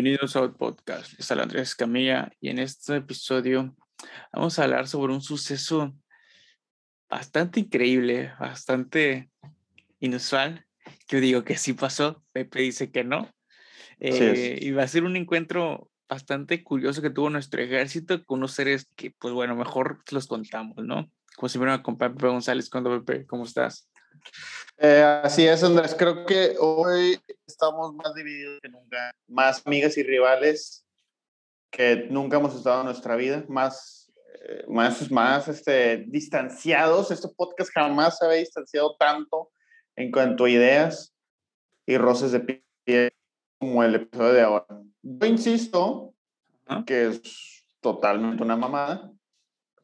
Bienvenidos a podcast. Es Andrés Camilla y en este episodio vamos a hablar sobre un suceso bastante increíble, bastante inusual. Yo digo que sí pasó, Pepe dice que no. Eh, y va a ser un encuentro bastante curioso que tuvo nuestro ejército con unos seres que, pues bueno, mejor los contamos, ¿no? Como siempre me acompaña Pepe González. ¿Cuándo, Pepe? ¿Cómo estás? Eh, así es, Andrés. Creo que hoy estamos más divididos que nunca. Más amigas y rivales que nunca hemos estado en nuestra vida. Más, eh, más, más este, distanciados. Este podcast jamás se había distanciado tanto en cuanto a ideas y roces de pie como el episodio de ahora. Yo insisto que es totalmente una mamada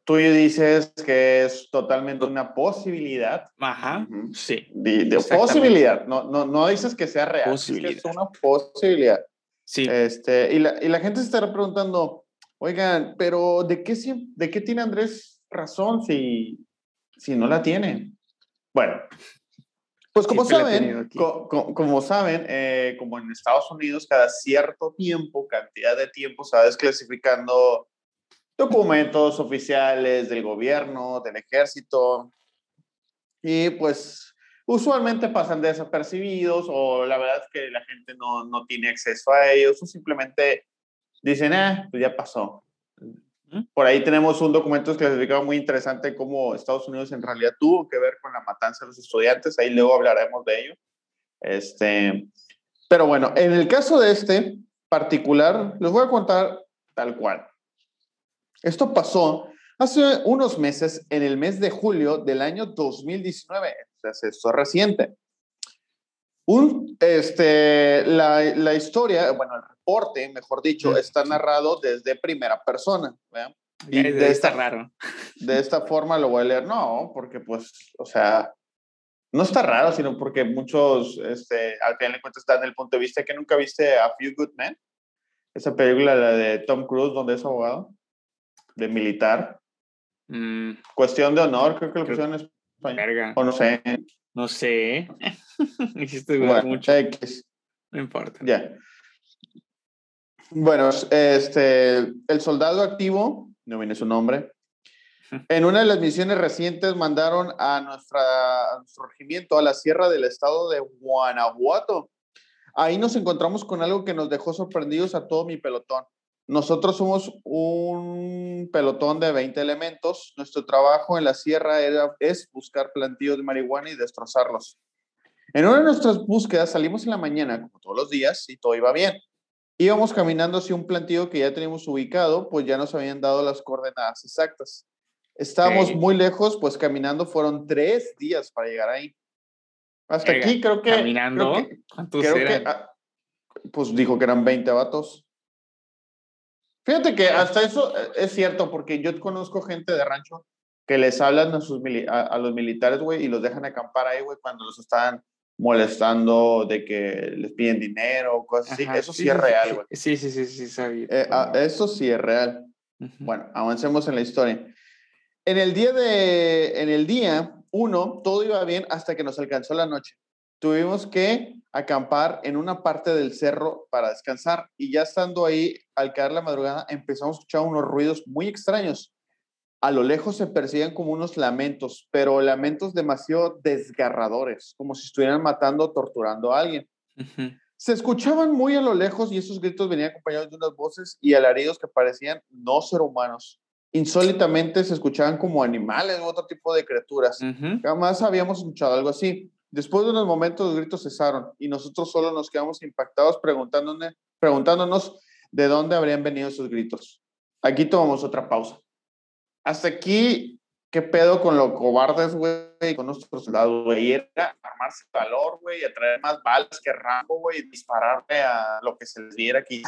tú dices que es totalmente una posibilidad. Ajá, sí. De, posibilidad, no, no, no dices que sea real, es, que es una posibilidad. Sí. Este, y, la, y la gente se estará preguntando, oigan, pero ¿de qué, de qué tiene Andrés razón si, si no la tiene? Bueno, pues como saben, como saben, eh, como en Estados Unidos, cada cierto tiempo, cantidad de tiempo, se va desclasificando documentos oficiales del gobierno, del ejército, y pues usualmente pasan desapercibidos o la verdad es que la gente no, no tiene acceso a ellos o simplemente dicen, ah, pues ya pasó. Por ahí tenemos un documento clasificado muy interesante cómo Estados Unidos en realidad tuvo que ver con la matanza de los estudiantes, ahí luego hablaremos de ello. Este, pero bueno, en el caso de este particular, les voy a contar tal cual. Esto pasó hace unos meses, en el mes de julio del año 2019, entonces esto es reciente. Un, este, la, la, historia, bueno, el reporte, mejor dicho, está narrado desde primera persona. Y de esta, raro. De esta forma lo voy a leer. No, porque pues, o sea, no está raro, sino porque muchos, este, al final de cuentas, están en el punto de vista que nunca viste a Few Good Men, esa película la de Tom Cruise, donde es abogado de militar. Mm. Cuestión de honor, creo que lo pusieron en español. O no sé. No sé. Hiciste mucho. No importa. Ya. Bueno, este, el soldado activo, no viene su nombre, en una de las misiones recientes mandaron a, nuestra, a nuestro regimiento a la sierra del estado de Guanajuato. Ahí nos encontramos con algo que nos dejó sorprendidos a todo mi pelotón. Nosotros somos un pelotón de 20 elementos. Nuestro trabajo en la sierra era, es buscar plantíos de marihuana y destrozarlos. En una de nuestras búsquedas salimos en la mañana, como todos los días, y todo iba bien. Íbamos caminando hacia un plantío que ya teníamos ubicado, pues ya nos habían dado las coordenadas exactas. Estábamos muy lejos, pues caminando fueron tres días para llegar ahí. Hasta aquí creo que... ¿Caminando? Creo que, ah, pues dijo que eran 20 vatos. Fíjate que hasta eso eh, es cierto, porque yo conozco gente de rancho que les hablan a, sus a, los militares, güey, y los dejan acampar ahí, güey, cuando los están molestando de que les piden dinero o cosas así. Eso sí, es real, güey. Sí, sí, sí, sí, sabía. Eh, ah, eso sí es real. Bueno, avancemos en la historia. En el día de, en el día uno, todo iba bien hasta que nos alcanzó la noche tuvimos que acampar en una parte del cerro para descansar y ya estando ahí, al caer la madrugada, empezamos a escuchar unos ruidos muy extraños. A lo lejos se percibían como unos lamentos, pero lamentos demasiado desgarradores, como si estuvieran matando o torturando a alguien. Se escuchaban muy a lo lejos y esos gritos venían acompañados de unas voces y alaridos que parecían no ser humanos. Insólitamente se escuchaban como animales u otro tipo de criaturas. Jamás habíamos escuchado algo así. Después de unos momentos los gritos cesaron y nosotros solo nos quedamos impactados preguntándonos, preguntándonos de dónde habrían venido esos gritos. Aquí tomamos otra pausa. Hasta aquí, ¿qué pedo con los cobardes, güey? Con nuestros soldados, güey. Era armarse valor, güey, traer más balas que Rambo, güey, dispararle a lo que se les diera aquí.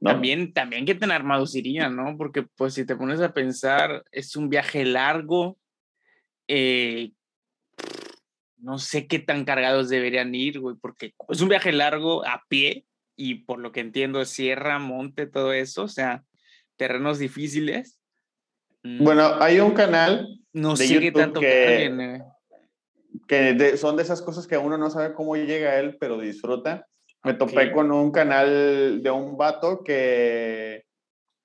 También, también que tan armados ¿no? Porque pues si te pones a pensar, es un viaje largo, eh, no sé qué tan cargados deberían ir, güey, porque es un viaje largo a pie y por lo que entiendo sierra, monte, todo eso, o sea, terrenos difíciles. Mm. Bueno, hay un canal no sé qué tanto que, que son de esas cosas que uno no sabe cómo llega a él, pero disfruta. Me topé con un canal de un vato que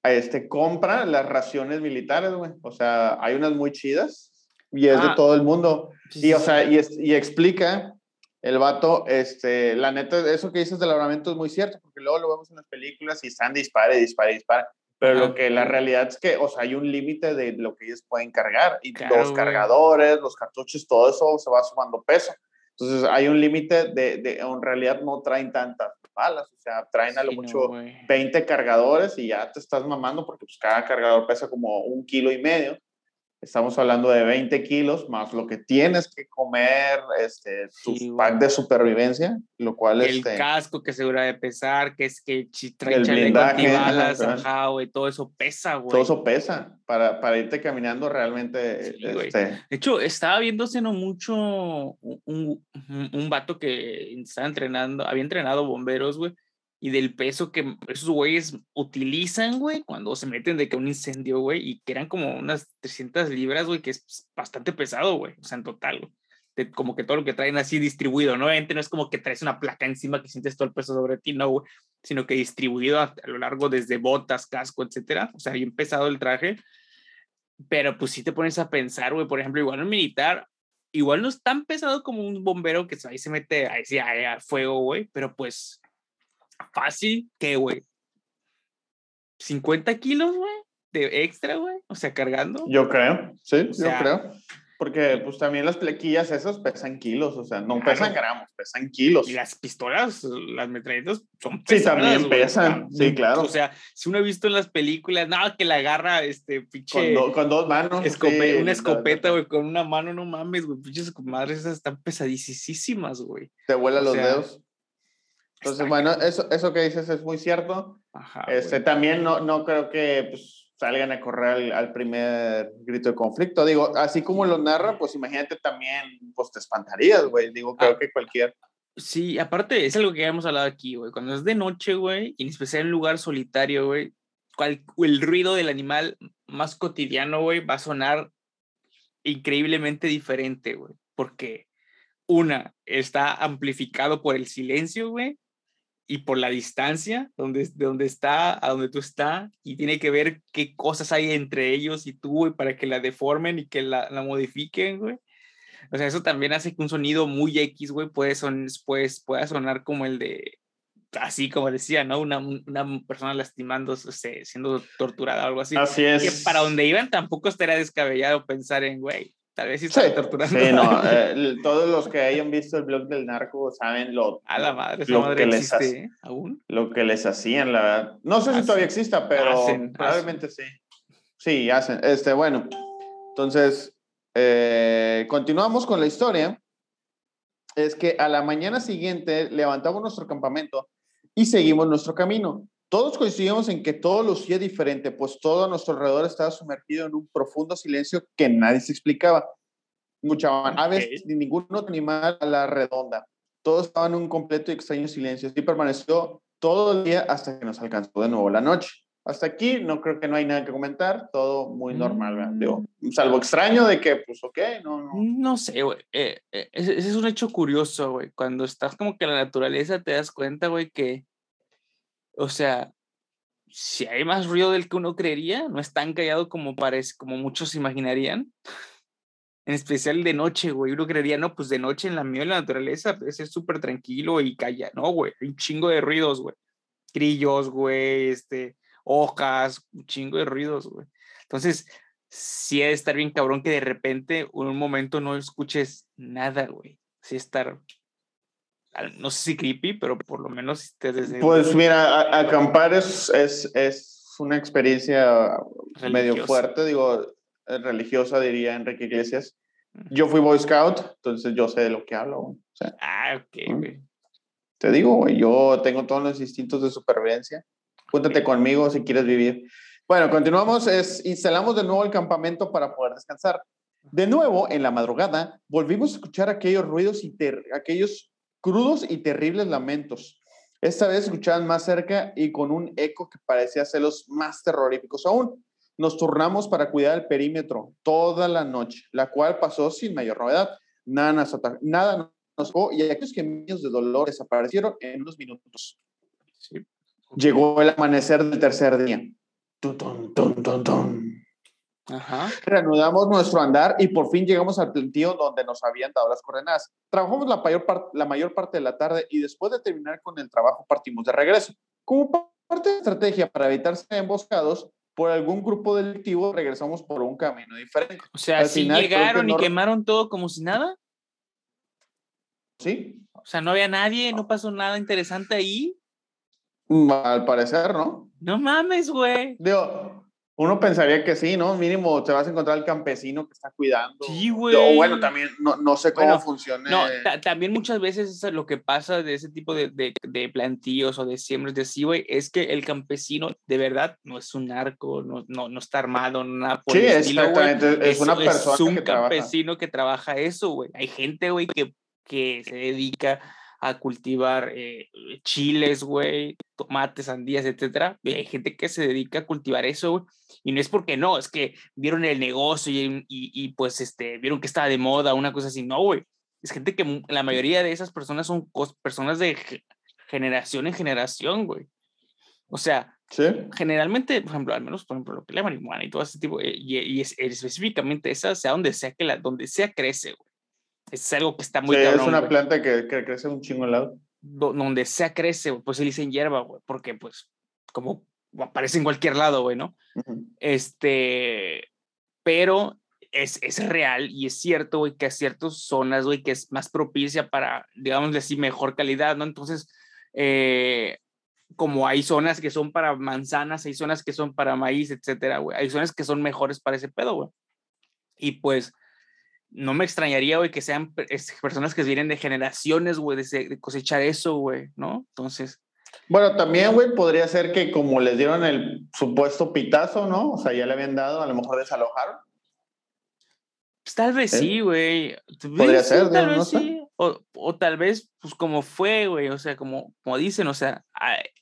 este, compra las raciones militares, güey. O sea, hay unas muy chidas y es de ah. todo el mundo. Y, o sea, y, y, explica el vato, este, la neta, eso que dices del armamento es muy cierto, porque luego lo vemos en las películas y están dispare, dispare, dispare. Pero lo que la realidad es que, o sea, hay un límite de lo que ellos pueden cargar. Y los cargadores, los cartuchos, todo eso se va sumando peso. Entonces hay un límite de, de, en realidad no traen tantas balas, o sea, traen a lo mucho 20 cargadores y ya te estás mamando porque pues cada cargador pesa como un kilo y medio. Estamos hablando de 20 kilos más lo que tienes que comer, este, tus pack de supervivencia, lo cual El este, casco que segura de pesar, que es que trae el blindaje, balas, ajá, güey, todo eso pesa, güey. Todo eso pesa para, para irte caminando realmente. este... De hecho, estaba viéndose no mucho un, un, un vato que estaba entrenando, había entrenado bomberos, güey, y del peso que esos güeyes utilizan, güey, cuando se meten de que un incendio, güey, y que eran como unas 300 libras, güey, que es bastante pesado, güey, o sea, en total, güey. como que todo lo que traen así distribuido, ¿no? no es como que traes una placa encima que sientes todo el peso sobre ti, no, güey, sino que distribuido a, lo largo desde botas, casco, etcétera, o sea, bien pesado el traje, pero pues si te pones a pensar, güey, por ejemplo, igual un militar, igual no es tan pesado como un bombero que ahí se mete ahí, a, a fuego, güey, pero pues fácil que, güey, 50 kilos, güey, de extra, güey, o sea, cargando. Yo creo, sí, yo creo. Porque pues también las plequillas esas pesan kilos, o sea, no pesan gramos, pesan kilos. Y las pistolas, las metralletas son pesadas. Sí, también pesan, sí, claro. O sea, si uno ha visto en las películas, nada, que la agarra, este, pinche... Con, dos manos. una escopeta, güey, con una mano, no mames, güey, pinches madres esas están pesadísimas, güey. Te vuela los dedos. Entonces, bueno, eso, eso que dices es muy cierto. este, también no, no creo que pues, salgan a correr al, primer grito de conflicto. Digo, así como lo narra, pues imagínate también, pues te espantarías, güey. Digo, creo ah. que cualquier... Sí, aparte, es algo que ya hemos hablado aquí, güey. Cuando es de noche, güey, y en especial en un lugar solitario, güey, el ruido del animal más cotidiano, güey, va a sonar increíblemente diferente, güey. Porque, una, está amplificado por el silencio, güey y por la distancia donde, de donde está a donde tú estás y tiene que ver qué cosas hay entre ellos y tú para que la deformen y que la, la modifiquen, güey. O sea, eso también hace que un sonido muy X, güey, puede son, pues, pueda sonar como el de, así como decía, ¿no? Una, una persona lastimándose, siendo torturada o algo así. Así es. Que para donde iban tampoco estaría descabellado pensar en, güey, Tal vez sí estaba torturando. Sí, no, eh, todos los que hayan visto el blog del narco saben lo, a la madre, lo madre que les ¿eh? aún. Lo que les hacían, la verdad. No sé si todavía exista, pero probablemente sí. Sí, hacen. Este, bueno, entonces, eh, continuamos con la historia. Es que a la mañana siguiente levantamos nuestro campamento y seguimos nuestro camino. Todos coincidimos en que todo lucía diferente, pues todo a nuestro alrededor estaba sumergido en un profundo silencio que nadie se explicaba. Mucha aves ni ningún otro animal a la redonda. Todos estaban en un completo y extraño silencio. Así permaneció todo el día hasta que nos alcanzó de nuevo la noche. Hasta aquí no creo que no hay nada que comentar, todo muy normal, mm. salvo extraño de que, pues, ok, no, no. No sé, güey, eh, eh, ese es un hecho curioso, güey, cuando estás como que en la naturaleza te das cuenta, güey, que o sea, si hay más ruido del que uno creería, no es tan callado como parece, como muchos imaginarían. En especial de noche, güey. Uno creería, no, pues de noche en la mía, en la naturaleza, ser súper tranquilo y calla. No, güey, hay un chingo de ruidos, güey. Grillos, güey, este, hojas, un chingo de ruidos, güey. Entonces, sí ha de estar bien cabrón que de repente, en un momento no escuches nada, güey. Sí estar no sé si creepy, pero por lo menos desde... Pues mira, acampar es, es, es, una experiencia medio fuerte, digo, eh, religiosa, diría Enrique Iglesias. Yo fui Boy Scout, entonces yo sé de lo que hablo. ah, ok, güey. Te digo, güey, yo tengo todos los instintos de supervivencia. Júntate conmigo si quieres vivir. Bueno, continuamos. Es, instalamos de nuevo el campamento para poder descansar. De nuevo, en la madrugada, volvimos a escuchar aquellos ruidos aquellos crudos y terribles lamentos. Esta vez escuchaban más cerca y con un eco que parecía los más terroríficos aún. Nos turnamos para cuidar el perímetro toda la noche, la cual pasó sin mayor novedad. Nada nos, nada y aquellos gemidos de dolor desaparecieron en unos minutos. Llegó el amanecer del tercer día. Reanudamos nuestro andar y por fin llegamos al plantío donde nos habían dado las coordenadas. Trabajamos la mayor, la mayor parte de la tarde y después de terminar con el trabajo partimos de regreso. Como parte de la estrategia para evitar ser emboscados por algún grupo delictivo, regresamos por un camino diferente. O sea, si llegaron y quemaron todo como si nada. Sí. O sea, no había nadie, no pasó nada interesante ahí. Al parecer, ¿no? No mames, güey. Digo, uno pensaría que sí, ¿no? Mínimo te vas a encontrar el campesino que está cuidando. Sí, güey. O bueno, también no, no sé cómo funciona. No, también muchas veces lo que pasa de ese tipo de, de, de plantíos o de siembras de así, güey, es que el campesino de verdad no es un narco, no, no, no está armado, nada por sí, exactamente. Es, una persona es un campesino que trabaja eso, güey. Hay gente, güey, que, que se dedica a cultivar eh, chiles, güey, tomates, sandías, etcétera. Hay gente que se dedica a cultivar eso, güey. Y no es porque no, es que vieron el negocio y, y, pues este, vieron que estaba de moda, una cosa así. No, güey. Es gente que la mayoría de esas personas son personas de generación en generación, güey. O sea, ¿Sí? generalmente, por ejemplo, al menos, por ejemplo, lo que es la marihuana y todo ese tipo, eh, y, y es, específicamente esa, sea donde sea que la, donde sea crece, güey. Es algo que está muy sí, Es una planta que, que, crece un chingo al lado. donde sea crece, pues se dicen hierba, güey, porque pues como aparece en cualquier lado, güey, ¿no? Este, pero es, es, real y es cierto, güey, que a ciertas zonas, güey, que es más propicia para, digamos así, mejor calidad, ¿no? Entonces, eh, como hay zonas que son para manzanas, hay zonas que son para maíz, etcétera, güey. Hay zonas que son mejores para ese pedo, güey. Y pues, no me extrañaría, güey, que sean personas que vienen de generaciones, güey, de, cosechar eso, güey, ¿no? Entonces. Bueno, también, güey, podría ser que como les dieron el supuesto pitazo, ¿no? O sea, ya le habían dado, a lo mejor desalojaron. Pues tal vez sí, güey. Podría ser, tal vez sí. O, o, tal vez, pues como fue, güey, o sea, como, como dicen, o sea,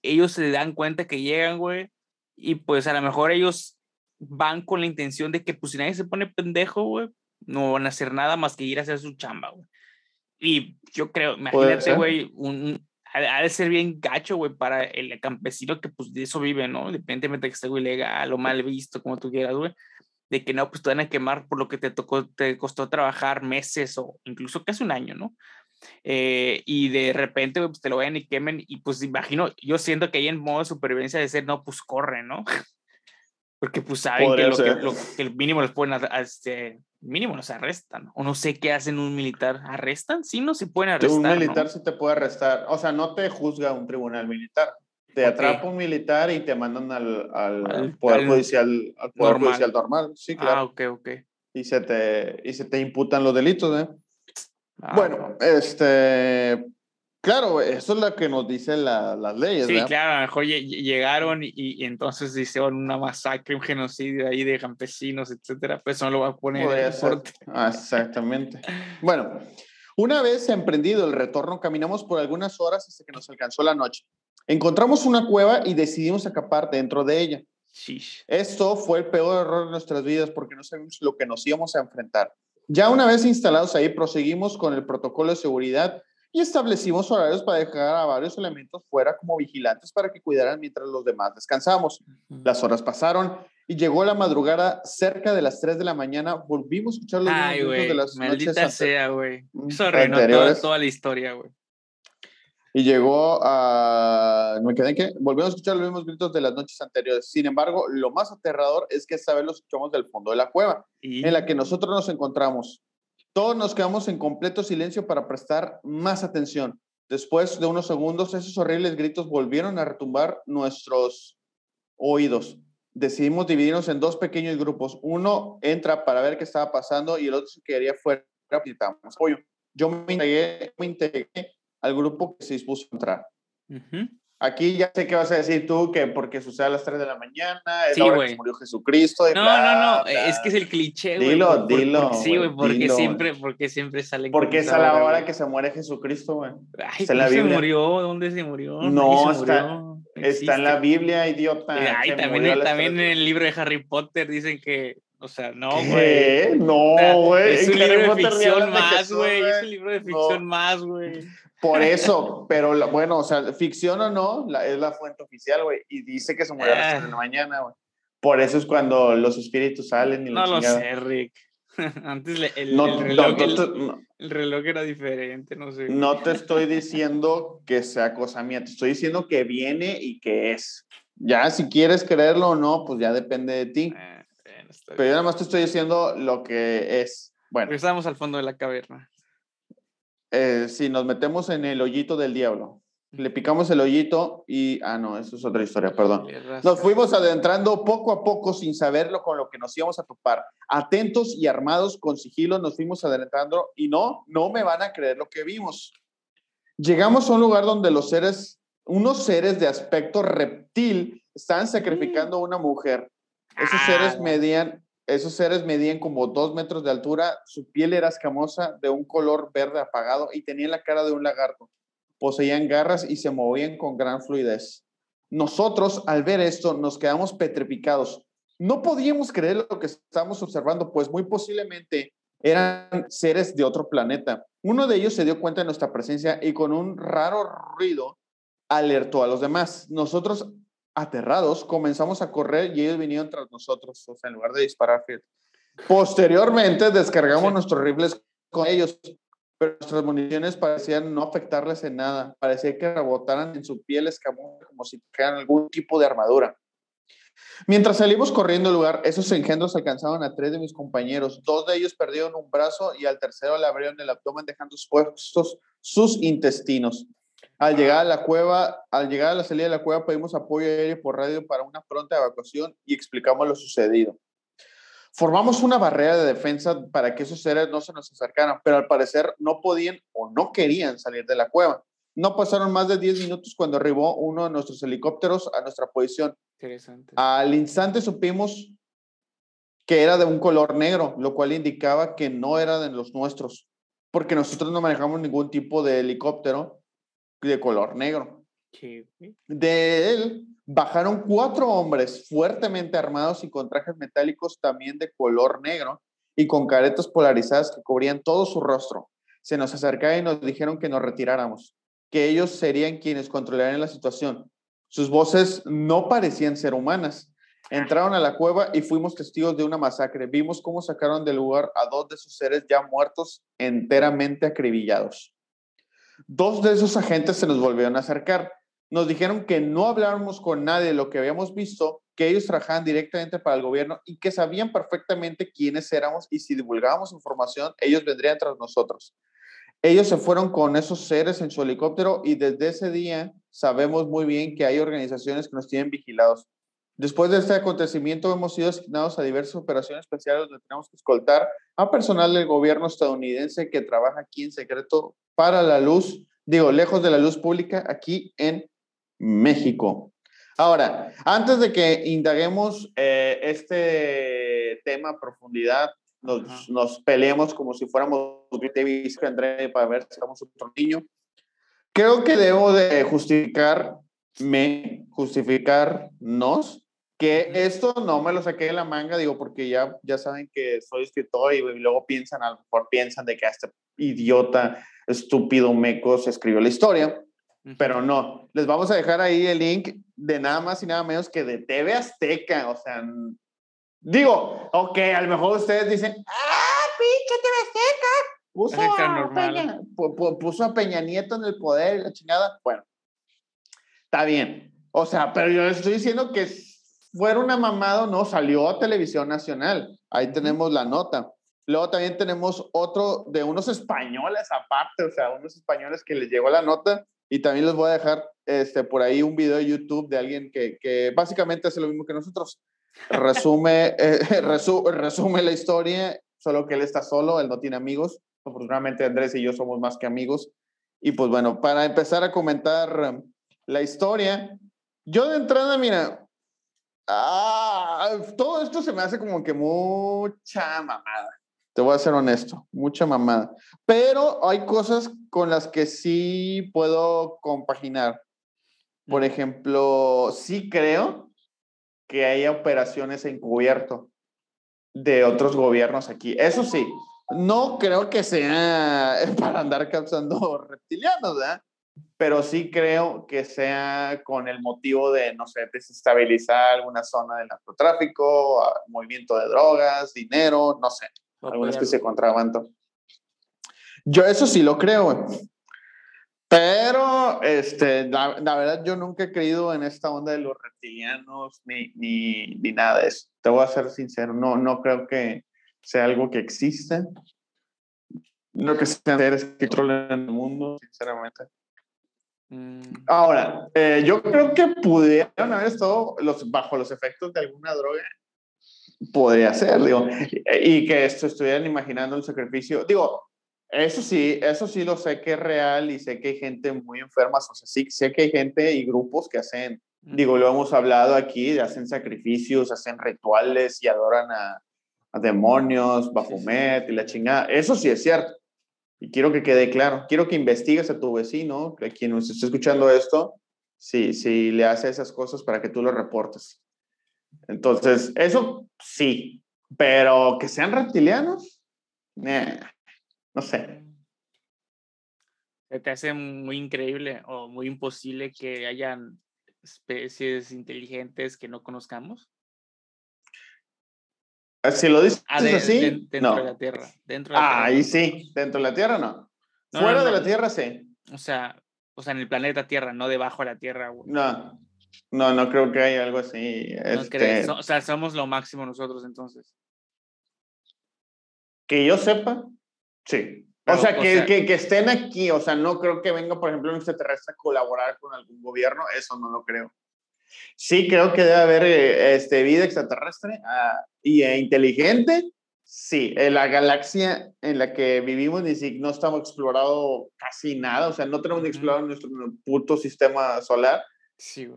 ellos se dan cuenta que llegan, güey, y pues a lo mejor ellos van con la intención de que, pues si nadie se pone pendejo, güey, no van a hacer nada más que ir a hacer su chamba, güey. Y yo creo, imagínate, güey, un, ha de ser bien gacho, güey, para el campesino que pues de eso vive, ¿no? Independientemente de que esté ilegal o mal visto, como tú quieras, güey. De que no, pues te van a quemar por lo que te tocó, te costó trabajar meses o incluso casi un año, ¿no? Eh, y de repente, güey, pues te lo vayan y quemen. Y pues imagino, yo siento que ahí en modo de supervivencia de ser, no, pues corre, ¿no? Porque pues saben que lo, que lo, que el mínimo les pueden, este, mínimo los arrestan. O no sé qué hacen un militar. ¿Arrestan? Sí, no se pueden arrestar. Un militar sí te puede arrestar. O sea, no te juzga un tribunal militar. Te atrapa un militar y te mandan al, al, poder, judicial, al poder normal. judicial normal. Sí, claro. Ah, ok, ok. Y se te, y se te imputan los delitos, ¿eh? Ah, bueno, este, Claro, eso es lo que nos dicen las leyes. Sí, claro, a lo mejor llegaron y, y, entonces hicieron una masacre, un genocidio ahí de campesinos, etcétera. Pues eso no lo va a poner en ah, Exactamente. bueno, una vez emprendido el retorno, caminamos por algunas horas hasta que nos alcanzó la noche. Encontramos una cueva y decidimos acapar dentro de ella. Sí. Esto fue el peor error de nuestras vidas porque no sabíamos lo que nos íbamos a enfrentar. Ya una vez instalados ahí, proseguimos con el protocolo de seguridad y establecimos horarios para dejar a varios elementos fuera como vigilantes para que cuidaran mientras los demás descansamos. Las horas pasaron y llegó la madrugada cerca de las 3 de la mañana. Volvimos a escuchar los Ay, de las maldita sea, güey. Eso arruinó toda, toda, la historia, güey. Y llegó a... Me quedé en que volvimos a escuchar los mismos gritos de las noches anteriores. Sin embargo, lo más aterrador es que esta vez los escuchamos del fondo de la cueva, en la que nosotros nos encontramos. Todos nos quedamos en completo silencio para prestar más atención. Después de unos segundos, esos horribles gritos volvieron a retumbar nuestros oídos. Decidimos dividirnos en dos pequeños grupos. Uno entra para ver qué estaba pasando y el otro se quedaría fuera. Yo me integré, al grupo que se dispuso a entrar. Aquí ya sé que vas a decir tú que porque sucede a las 3 de la mañana, es la hora que murió Jesucristo. no, no, no, es que es el cliché, güey. Dilo, dilo. sí, güey, porque siempre, porque siempre salen. Porque es a la hora que se muere Jesucristo, güey. Ay, ¿Dónde se murió? ¿Dónde se murió? No, está, está en la Biblia, idiota. Ay, también, también en el libro de Harry Potter dicen que O sea, no, güey. No, güey. es un libro de ficción más, güey. Es un libro de ficción más, güey. Por eso, pero bueno, o sea, ficción o no, es la fuente oficial, güey. Y dice que se muere a las la mañana, güey. Por eso es cuando los espíritus salen y No lo sé, Rick. Antes el, reloj, era diferente, no sé. No te estoy diciendo que sea cosa mía, te estoy diciendo que viene y que es. Ya, si quieres creerlo o no, pues ya depende de ti. Eh, Pero yo nada más te estoy diciendo lo que es. Bueno. Estamos al fondo de la caverna. Eh, si nos metemos en el hoyito del diablo, le picamos el hoyito y, ah, no, eso es otra historia, perdón. Nos fuimos adentrando poco a poco sin saberlo con lo que nos íbamos a topar. Atentos y armados con sigilo nos fuimos adentrando y no, no me van a creer lo que vimos. Llegamos a un lugar donde los seres, unos seres de aspecto reptil, estaban sacrificando a una mujer. Esos seres ah. medían esos seres medían como dos metros de altura, su piel era escamosa, de un color verde apagado y tenían la cara de un lagarto. Poseían garras y se movían con gran fluidez. Nosotros, al ver esto, nos quedamos petrificados. No podíamos creer lo que estábamos observando, pues muy posiblemente eran seres de otro planeta. Uno de ellos se dio cuenta de nuestra presencia y con un raro ruido alertó a los demás. Nosotros aterrados, comenzamos a correr y ellos vinieron tras nosotros, o sea, en lugar de disparar. Posteriormente descargamos nuestros rifles con ellos, pero nuestras municiones parecían no afectarles en nada, parecía que rebotaran en su piel escamosa como si fueran algún tipo de armadura. Mientras salimos corriendo al lugar, esos engendros alcanzaron a tres de mis compañeros. Dos de ellos perdieron un brazo y al tercero le abrieron el abdomen dejando expuestos sus intestinos. Al llegar a la cueva, al llegar a la salida de la cueva, pedimos apoyo aéreo por radio para una pronta evacuación y explicamos lo sucedido. Formamos una barrera de defensa para que esos seres no se nos acercaran, pero al parecer no podían o no querían salir de la cueva. No pasaron más de 10 minutos cuando arribó uno de nuestros helicópteros a nuestra posición. Interesante. Al instante supimos que era de un color negro, lo cual indicaba que no era de los nuestros, porque nosotros no manejamos ningún tipo de helicóptero de color negro. De él bajaron cuatro hombres fuertemente armados y con trajes metálicos también de color negro y con caretas polarizadas que cubrían todo su rostro. Se nos acercaron y nos dijeron que nos retiráramos, que ellos serían quienes controlarían la situación. Sus voces no parecían ser humanas. Entraron a la cueva y fuimos testigos de una masacre. Vimos cómo sacaron del lugar a dos de sus seres ya muertos, enteramente acribillados. Dos de esos agentes se nos volvieron a acercar. Nos dijeron que no habláramos con nadie de lo que habíamos visto, que ellos trabajaban directamente para el gobierno y que sabían perfectamente quiénes éramos y si divulgábamos información, ellos vendrían tras nosotros. Ellos se fueron con esos seres en su helicóptero y desde ese día sabemos muy bien que hay organizaciones que nos tienen vigilados. Después de este acontecimiento hemos sido asignados a diversas operaciones especiales donde tenemos que escoltar a personal del gobierno estadounidense que trabaja aquí en secreto para la luz, digo, lejos de la luz pública, aquí en México. Ahora, antes de que indaguemos eh, este tema a profundidad, nos, nos, peleemos como si fuéramos André para ver si somos otro niño. Creo que debo de justificarme, justificarnos que esto no me lo saqué de la manga, digo, porque ya, ya saben que soy escritor y, luego piensan, a lo mejor piensan de que este idiota, estúpido, meco se escribió la historia, pero no. Les vamos a dejar ahí el link de nada más y nada menos que de TV Azteca, o sea, digo, ok, a lo mejor ustedes dicen, ah, pinche TV Azteca, puso a, Peña, puso a Peña Nieto en el poder, la chingada, bueno, está bien. O sea, pero yo les estoy diciendo que fuera una mamada no, salió a televisión nacional. Ahí tenemos la nota. Luego también tenemos otro de unos españoles aparte, o sea, unos españoles que les llegó la nota y también les voy a dejar este, por ahí un video de YouTube de alguien que, que básicamente hace lo mismo que nosotros. Resume, eh, resume la historia, solo que él está solo, él no tiene amigos. Afortunadamente Andrés y yo somos más que amigos. Y pues bueno, para empezar a comentar la historia, yo de entrada, mira, Ah, todo esto se me hace como que mucha mamada. Te voy a ser honesto, mucha mamada. Pero hay cosas con las que sí puedo compaginar. Por ejemplo, sí creo que hay operaciones encubierto. de otros gobiernos aquí. Eso sí, no creo que sea para andar causando reptilianos, ¿verdad? Pero sí creo que sea con el motivo de, no sé, desestabilizar alguna zona del narcotráfico, movimiento de drogas, dinero, no sé, alguna especie de contrabando. Yo eso sí lo creo, Pero, este, la, verdad, yo nunca he creído en esta onda de los reptilianos ni, ni, ni nada de eso. Te voy a ser sincero, no, no creo que sea algo que existe. No que sean seres que controlen el mundo, sinceramente. Mm. Ahora, eh, yo creo que pudieron haber estado los, bajo los efectos de alguna droga. Podría ser, digo, y que esto estuvieran imaginando el sacrificio. Digo, eso sí, eso sí lo sé que es real y sé que hay gente muy enferma, o sea, sí sé que hay gente y grupos que hacen, digo, lo hemos hablado aquí, hacen sacrificios, hacen rituales y adoran a, a demonios, Bafomet y la chingada. Eso sí es cierto. Y quiero que quede claro. Quiero que investigues a tu vecino, a quien esté escuchando esto, si, si le hace esas cosas para que tú lo reportes. Entonces, eso sí. Pero que sean reptilianos, no sé. ¿Se te hace muy increíble o muy imposible que hayan especies inteligentes que no conozcamos? Si lo dices ah, así, dentro de la Tierra. Dentro ah, ahí sí, dentro de la Tierra no. Fuera de la Tierra sí. O sea, o sea, en el planeta Tierra, no debajo de la Tierra. Güey. No, no, no creo que haya algo así. Este... o sea, somos lo máximo nosotros entonces. Que yo sepa, sí. o, sea, que, que, que, estén aquí, o sea, no creo que venga, por ejemplo, un extraterrestre a colaborar con algún gobierno, eso no lo creo. Sí, creo que debe haber eh, este, vida extraterrestre ah, y e inteligente. Sí, en la galaxia en la que vivimos ni si no estamos explorado casi nada, o sea, no tenemos explorado nuestro puto sistema solar.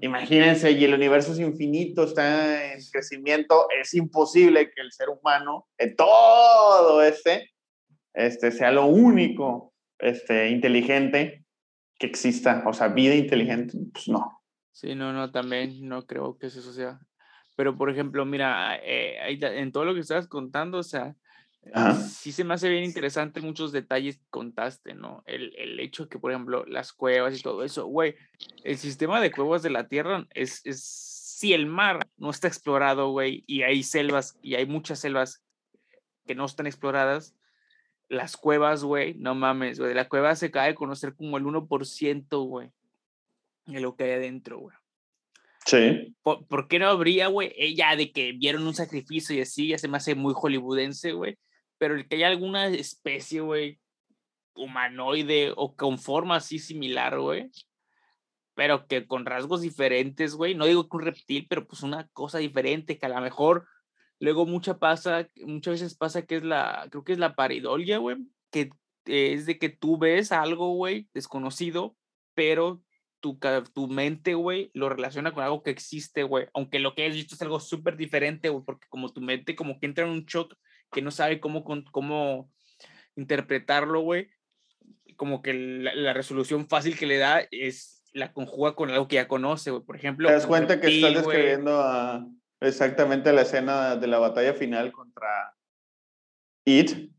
Imagínense, y el universo es infinito, está en crecimiento, es imposible que el ser humano, en todo este, este sea lo único este, inteligente que exista, o sea, vida inteligente, pues no. Sí, no, no, también no creo que eso sea. Pero, por ejemplo, mira, eh, en todo lo que estabas contando, o sea, sí se me hace bien interesante muchos detalles que contaste, ¿no? El, el hecho que, por ejemplo, las cuevas y todo eso, güey, el sistema de cuevas de la Tierra es, es, si el mar no está explorado, güey, y hay selvas, y hay muchas selvas que no están exploradas, las cuevas, güey, no mames, güey, la cueva se cae a conocer como el 1%, güey de lo que hay adentro, güey. Sí. ¿Por, qué no habría, güey? Ella de que vieron un sacrificio y así, ya se me hace muy hollywoodense, güey. Pero el que haya alguna especie, güey, humanoide o con forma así similar, güey. Pero que con rasgos diferentes, güey. No digo que un reptil, pero pues una cosa diferente que a lo mejor luego mucha pasa, muchas veces pasa que es la, creo que es la paridolia, güey. Que es de que tú ves algo, güey, desconocido, pero tu, mente, güey, lo relaciona con algo que existe, güey. Aunque lo que has visto es algo súper diferente, güey, porque como tu mente como que entra en un shock que no sabe cómo, cómo interpretarlo, güey. Como que la, resolución fácil que le da es la conjuga con algo que ya conoce, güey. Por ejemplo. ¿Te das cuenta que estás describiendo exactamente la escena de la batalla final contra It?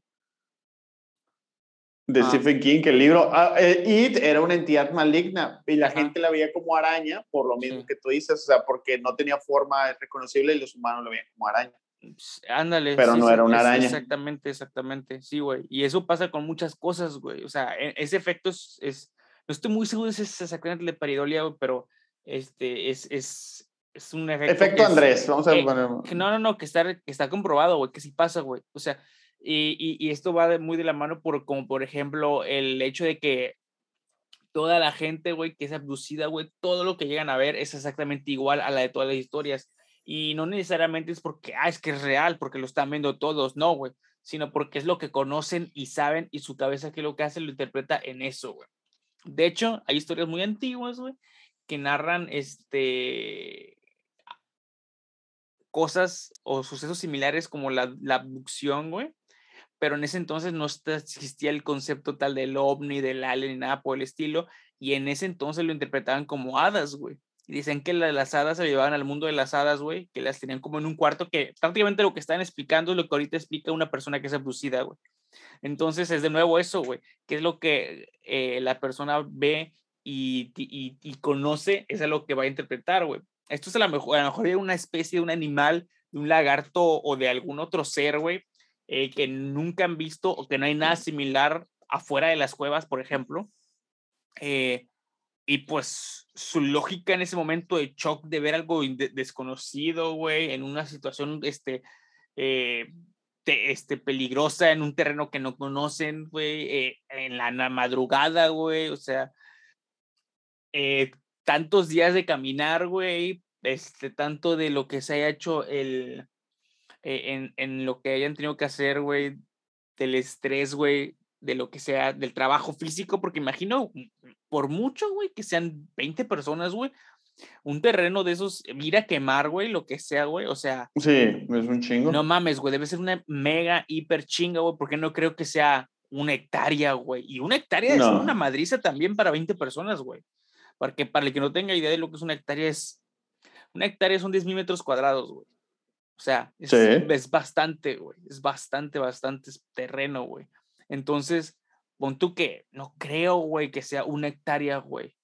De ah. Stephen King, que el libro ah, eh, It era una entidad maligna y la gente la veía como araña, por lo mismo que tú dices, o sea, porque no tenía forma reconocible y los humanos lo veían como araña. Ándale. Pero no era una araña. Exactamente, exactamente. Sí, güey. Y eso pasa con muchas cosas, güey. O sea, e, ese efecto es, es no estoy muy seguro si es exactamente de paridolia, pero este es, es, es un efecto. Efecto Andrés, vamos a poner. no, no, no, que está, que está comprobado, güey, que sí pasa, güey. O sea, y, esto va muy de la mano por, como por ejemplo, el hecho de que toda la gente, güey, que es abducida, güey, todo lo que llegan a ver es exactamente igual a la de todas las historias. Y no necesariamente es porque, ah, es que es real, porque lo están viendo todos, no, güey, sino porque es lo que conocen y saben y su cabeza que lo que hace lo interpreta en eso, güey. De hecho, hay historias muy antiguas, güey, que narran este cosas o sucesos similares como la, la abducción, güey, pero en ese entonces no existía el concepto tal del ovni, del alien ni nada por el estilo, y en ese entonces lo interpretaban como hadas, güey. Y dicen que las hadas se llevaban al mundo de las hadas, güey, que las tenían como en un cuarto que prácticamente lo que están explicando es lo que ahorita explica una persona que es abducida, güey. Entonces es de nuevo eso, güey, que es lo que eh, la persona ve y, y, y, conoce, es lo que va a interpretar, güey. Esto es a lo mejor, a lo mejor de una especie de un animal, de un lagarto o de algún otro ser, güey, eh, que nunca han visto o que no hay nada similar afuera de las cuevas, por ejemplo. Eh, y pues su lógica en ese momento de shock de ver algo desconocido, güey, en una situación este, eh, este, peligrosa, en un terreno que no conocen, güey, eh, en la madrugada, güey, o sea, eh, tantos días de caminar, güey, este, tanto de lo que se haya hecho el, en, en lo que hayan tenido que hacer, güey, del estrés, güey, de lo que sea, del trabajo físico, porque imagino, por mucho, güey, que sean 20 personas, güey, un terreno de esos, mira a quemar, güey, lo que sea, güey, o sea. Sí, es un chingo. No mames, güey, debe ser una mega, hiper chinga, güey, porque no creo que sea una hectárea, güey. Y una hectárea es una madriza también para 20 personas, güey. Porque para el que no tenga idea de lo que es una hectárea, es. Una hectárea son 10 mil metros cuadrados, güey. O sea, es, es bastante, güey. Es bastante, bastante terreno, güey. Entonces, pon tú que no creo, güey, que sea una hectárea, güey.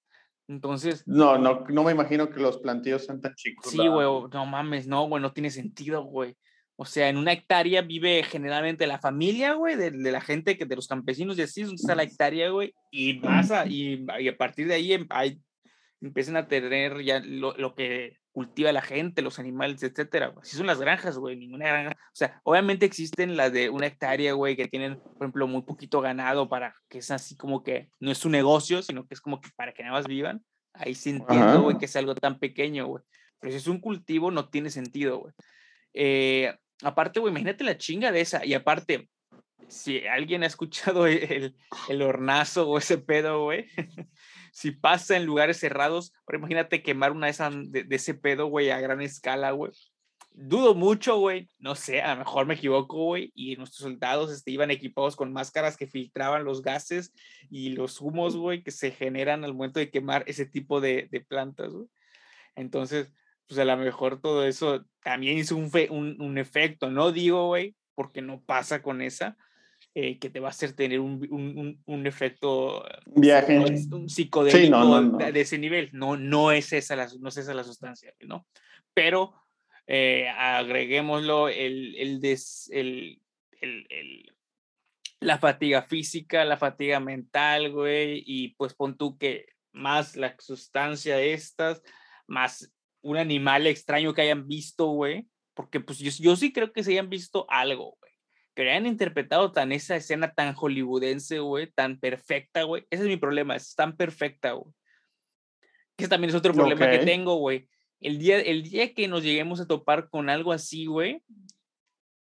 Entonces. No, no, no me imagino que los plantíos sean tan chicos. Sí, güey, no mames, no, güey, no tiene sentido, güey. O sea, en una hectárea vive generalmente la familia, güey, de, la gente, que, de los campesinos y así, está la hectárea, güey, y pasa, y, y, a partir de ahí em, hay, empiezan a tener ya lo, lo que cultiva la gente, los animales, etcétera. Así son las granjas, güey, ninguna granja. O sea, obviamente existen las de una hectárea, güey, que tienen, por ejemplo, muy poquito ganado para que es así como que no es su negocio, sino que es como que para que nada más vivan. Ahí sí entiendo, güey, que es algo tan pequeño, güey. Pero si es un cultivo, no tiene sentido, güey. Eh, aparte, güey, imagínate la chinga de esa. Y aparte, si alguien ha escuchado el, el hornazo o ese pedo, güey, si pasa en lugares cerrados, ahora imagínate quemar una de, esas, de, ese pedo, güey, a gran escala, güey. Dudo mucho, güey, no sé, a lo mejor me equivoco, güey, y nuestros soldados este, iban equipados con máscaras que filtraban los gases y los humos, güey, que se generan al momento de quemar ese tipo de, de plantas, güey. Entonces, pues a lo mejor todo eso también hizo un, un, un efecto, no digo, güey, porque no pasa con esa, eh, que te va a hacer tener un, un, un efecto viaje un psicodélico De, ese nivel. No, no, es esa la, no es esa la sustancia, ¿no? Pero eh, agreguémoslo el, el, des, el, el, el, la fatiga física, la fatiga mental, güey, y pues pon tú que más la sustancia de estas, más un animal extraño que hayan visto, güey, porque pues yo, yo sí creo que se hayan visto algo, que hayan interpretado tan esa escena tan hollywoodense, güey, tan perfecta, güey. Ese es mi problema, es tan perfecta, güey. Que también es otro problema que tengo, güey. El día, el día que nos lleguemos a topar con algo así, güey,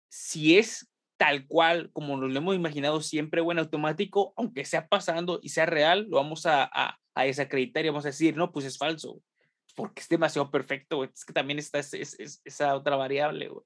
si es tal cual como nos lo hemos imaginado siempre, güey, en automático, aunque sea pasando y sea real, lo vamos a, a, a desacreditar y vamos a decir, no, pues es falso, porque es demasiado perfecto, güey. Es que también está esa otra variable, güey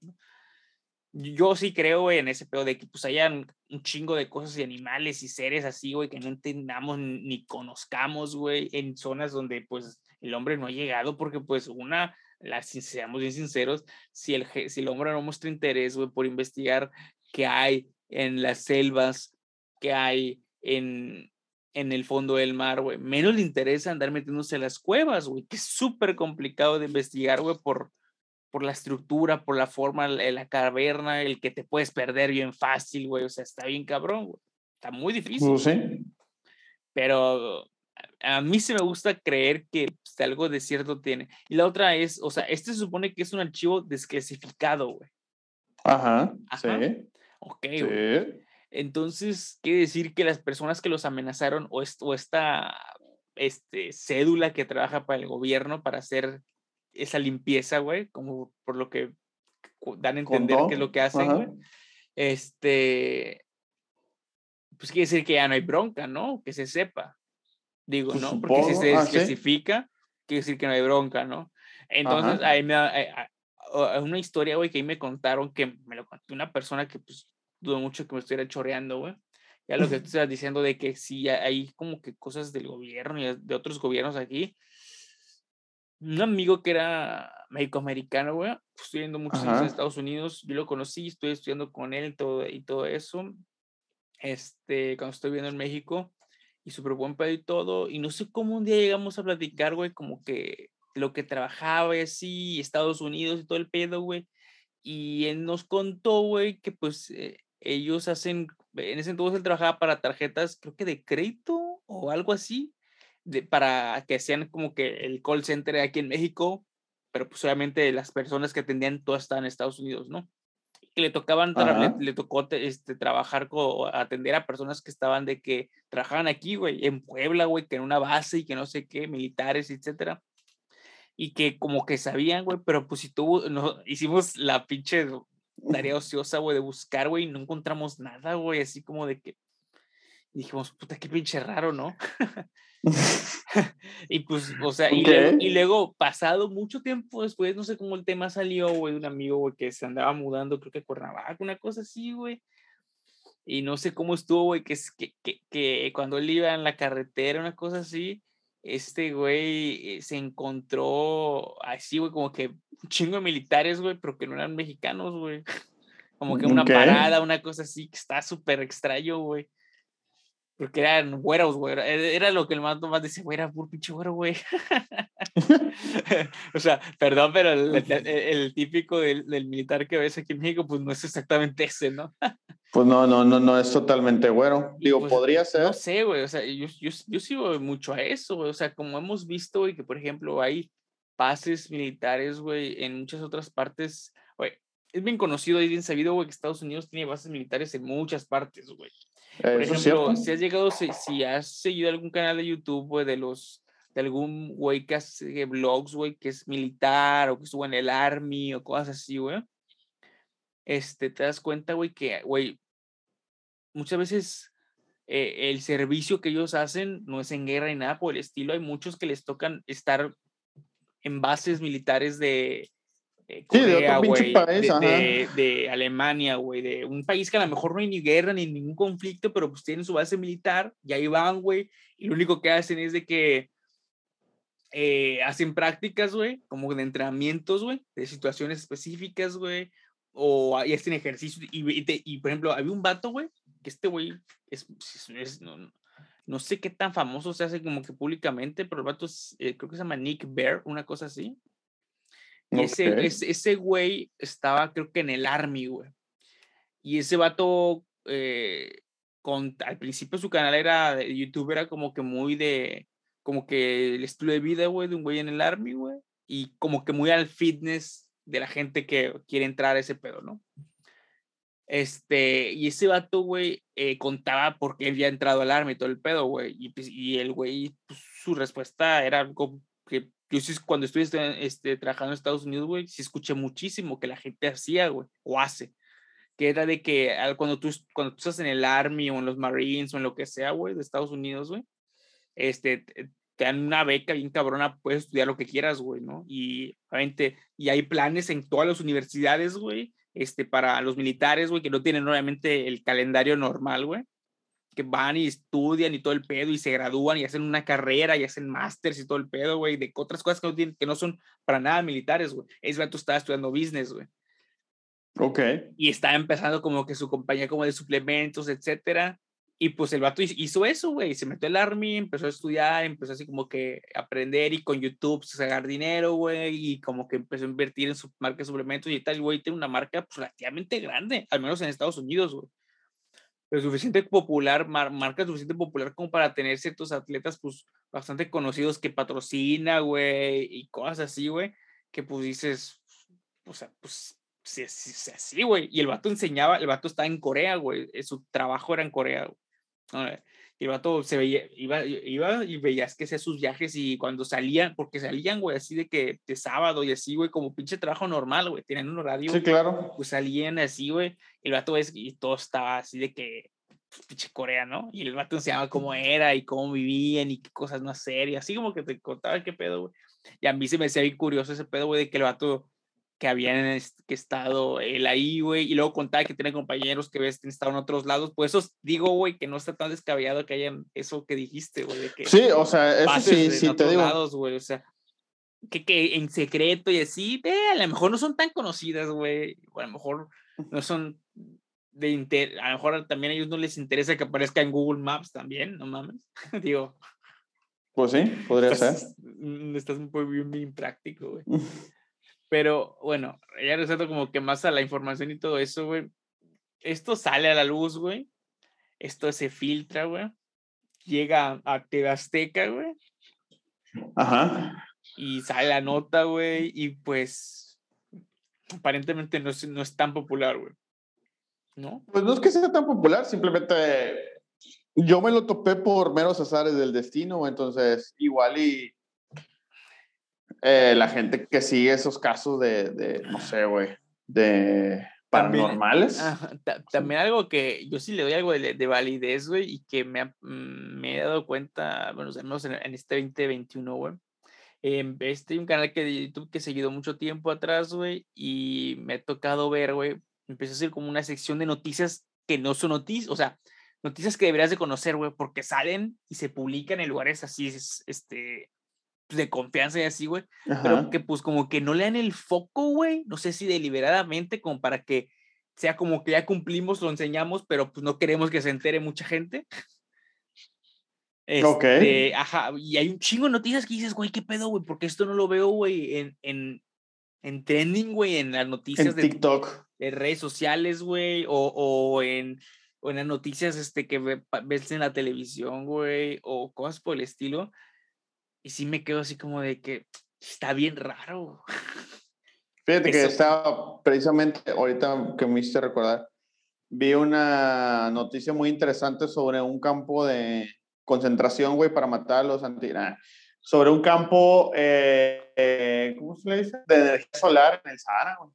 yo sí creo, güey, en ese pedo de que pues hayan un chingo de cosas y animales y seres así, güey, que no entendamos ni conozcamos, güey, en zonas donde pues el hombre no ha llegado, porque pues una, la, seamos bien sinceros, si el, si el hombre no muestra interés, güey, por investigar qué hay en las selvas, qué hay en, en el fondo del mar, güey, menos le interesa andar metiéndose a las cuevas, güey, que es súper complicado de investigar, güey, por por la estructura, por la forma, la, caverna, el que te puedes perder bien fácil, güey. O sea, está bien cabrón, güey. Está muy difícil. Pues sí. Pero a mí se me gusta creer que pues, algo de cierto tiene. Y la otra es, o sea, este se supone que es un archivo desclasificado, güey. Ajá, sí. Ok, sí. Entonces, quiere decir que las personas que los amenazaron o, o esta este, cédula que trabaja para el gobierno para hacer esa limpieza, güey, como por lo que dan a entender qué es lo que hacen, güey. Este, pues quiere decir que ya no hay bronca, ¿no? Que se sepa. Digo, pues ¿no? Porque si se ah, especifica, quiere decir que no hay bronca, ¿no? Entonces, ahí me da, eh, una historia, güey, que ahí me contaron que me lo contó una persona que, pues, dudo mucho que me estuviera choreando, güey. Ya lo que tú estás diciendo de que sí hay como que cosas del gobierno y de otros gobiernos aquí, un amigo que era médico-americano, güey, estudiando muchos años en Estados Unidos, yo lo conocí, estoy estudiando con él todo, y todo eso, este, cuando estoy viendo en México, y súper buen pedo y todo, y no sé cómo un día llegamos a platicar, güey, como que lo que trabajaba y así, Estados Unidos y todo el pedo, güey, y él nos contó, güey, que pues eh, ellos hacen, en ese entonces él trabajaba para tarjetas, creo que de crédito o algo así, de, para que sean como que el call center aquí en México, pero pues obviamente las personas que atendían todas estaban en Estados Unidos, ¿no? Que le tocaban, le, tocó este, trabajar o atender a personas que estaban de que trabajaban aquí, güey, en Puebla, güey, que en una base y que no sé qué, militares, etcétera. Y que como que sabían, güey, pero pues si no, hicimos la pinche tarea ociosa, güey, de buscar, güey, y no encontramos nada, güey, así como de que dijimos, puta, qué pinche raro, ¿no? y pues, o sea, y, luego, pasado mucho tiempo después, no sé cómo el tema salió, güey, de un amigo, güey, que se andaba mudando, creo que a Cuernavaca, una cosa así, güey. Y no sé cómo estuvo, güey, que, que, que, que cuando él iba en la carretera, una cosa así, este güey eh, se encontró así, güey, como que un chingo de militares, güey, pero que no eran mexicanos, güey. Como que una parada, una cosa así, que está súper extraño, güey. Porque eran güeros, güey. Era lo que el más nomás decía, güey, era puro pinche güero, güey. o sea, perdón, pero el, típico del, del, militar que ves aquí en México, pues no es exactamente ese, ¿no? pues no, no, no, no es totalmente güero. Digo, pues, podría ser. No sé, güey. O sea, yo, yo, yo sigo mucho a eso, güey. O sea, como hemos visto, y que por ejemplo hay pases militares, güey, en muchas otras partes, güey. Es bien conocido y bien sabido, güey, que Estados Unidos tiene bases militares en muchas partes, güey. Por ejemplo, si has llegado, si, has seguido algún canal de YouTube, güey, de los, de algún güey que hace blogs, güey, que es militar o que estuvo en el army o cosas así, güey, este, te das cuenta, güey, que, güey, muchas veces eh, el servicio que ellos hacen no es en guerra ni nada por el estilo. Hay muchos que les tocan estar en bases militares de, de, de, Alemania, güey, de un país que a lo mejor no hay ni guerra ni ningún conflicto, pero pues tienen su base militar y ahí van, güey, y lo único que hacen es de que eh, hacen prácticas, güey, como de entrenamientos, güey, de situaciones específicas, güey, o ahí hacen ejercicio y, y, por ejemplo, había un vato, güey, que este güey es, no, no, sé qué tan famoso se hace como que públicamente, pero el vato es, eh, creo que se llama Nick Bear, una cosa así. Y ese, ese, güey estaba, creo que en el Army, güey. Y ese vato, eh, con, al principio su canal era de YouTube, era como que muy de, como que el estilo de vida, güey, de un güey en el Army, güey. Y como que muy al fitness de la gente que quiere entrar a ese pedo, ¿no? Este, y ese vato, güey, eh, contaba por qué había entrado al Army y todo el pedo, güey. Y, pues, el güey, pues, su respuesta era algo que yo sí, cuando estuve este, trabajando en Estados Unidos, güey, sí escuché muchísimo que la gente hacía, güey, o hace. Que era de que cuando tú, cuando tú estás en el Army o en los Marines o en lo que sea, güey, de Estados Unidos, güey, este, te dan una beca bien cabrona, puedes estudiar lo que quieras, güey, ¿no? Y obviamente, y hay planes en todas las universidades, güey, este, para los militares, güey, que no tienen obviamente el calendario normal, güey que van y estudian y todo el pedo y se gradúan y hacen una carrera y hacen másters y todo el pedo, güey, de otras cosas que no, tienen, que no son para nada militares, güey. Es tú estaba estudiando business, güey. Ok. Y estaba empezando como que su compañía como de suplementos, etcétera. Y pues el vato hizo eso, güey. Se metió al Army, empezó a estudiar, empezó así como que aprender y con YouTube sacar dinero, güey. Y como que empezó a invertir en su marca de suplementos y tal. Güey, tiene una marca pues, relativamente grande, al menos en Estados Unidos, güey lo suficiente popular, marca suficiente popular como para tener ciertos atletas, pues, bastante conocidos que patrocina, güey, y cosas así, güey, que pues dices, o sea, pues, sí, sí, sí, güey. Y el vato enseñaba, el vato estaba en Corea, güey, eh, su trabajo era en Corea, güey. Y el vato se veía, iba, iba y veías que hacía sus viajes y cuando salían, porque salían, güey, así de que de sábado y así, güey, como pinche trabajo normal, güey, tenían un horario. Sí, claro. Pues salían así, güey, el vato es, y todo estaba así de que, pues, pinche Corea, ¿no? Y el vato enseñaba cómo era y cómo vivían y qué cosas no hacer y así como que te contaba qué pedo, güey. Y a mí se me hacía bien curioso ese pedo, güey, de que el vato que habían que estado él ahí, güey, y luego contaba que tiene compañeros que ves estado en otros lados, pues eso digo, güey, que no está tan descabellado que hayan eso que dijiste, güey, Sí, o sea, eso sí, sí te digo. Lados, güey, o sea, que, que en secreto y así, a lo mejor no son tan conocidas, güey, o a lo mejor no son de inter a lo mejor también a ellos no les interesa que aparezca en Google Maps también, no mames, digo. Pues sí, podría ser. Mm, estás poco bien, bien práctico, güey. Pero bueno, ya resulta como que más a la información y todo eso, güey. Esto sale a la luz, güey. Esto se filtra, güey. Llega a TV Azteca, güey. Ajá. Y sale la nota, güey. Y pues aparentemente no es, no es tan popular, güey. ¿No? Pues no es que sea tan popular, simplemente yo me lo topé por meros azares del destino, entonces igual y eh, la gente que sigue esos casos de, de no sé, güey, de paranormales. También, algo que yo sí le doy algo de, validez, güey, y que me, mm, me, he dado cuenta, bueno, menos en, en este 2021, güey. Eh, este un canal que de YouTube que he seguido mucho tiempo atrás, güey, y me ha tocado ver, güey, empezó a ser como una sección de noticias que no son noticias, o sea, noticias que deberías de conocer, güey, porque salen y se publican en lugares así, este, de confianza y así, güey, pero que pues como que no le dan el foco, güey, no sé si deliberadamente, como para que sea como que ya cumplimos, lo enseñamos, pero pues no queremos que se entere mucha gente. Este, Ajá, y hay un chingo de noticias que dices, güey, ¿qué pedo, güey? Porque esto no lo veo, güey, en, en, en trending, güey, en las noticias de TikTok. De redes sociales, güey, o, o en o en las noticias este, que ves en la televisión, güey, o cosas por el estilo. Y sí me quedo así como de que está bien raro. Fíjate que estaba precisamente, ahorita que me hiciste recordar, vi una noticia muy interesante sobre un campo de concentración, güey, para matar a los anti... sobre un campo, eh, eh, ¿cómo se le dice? De energía solar en el Sahara, güey.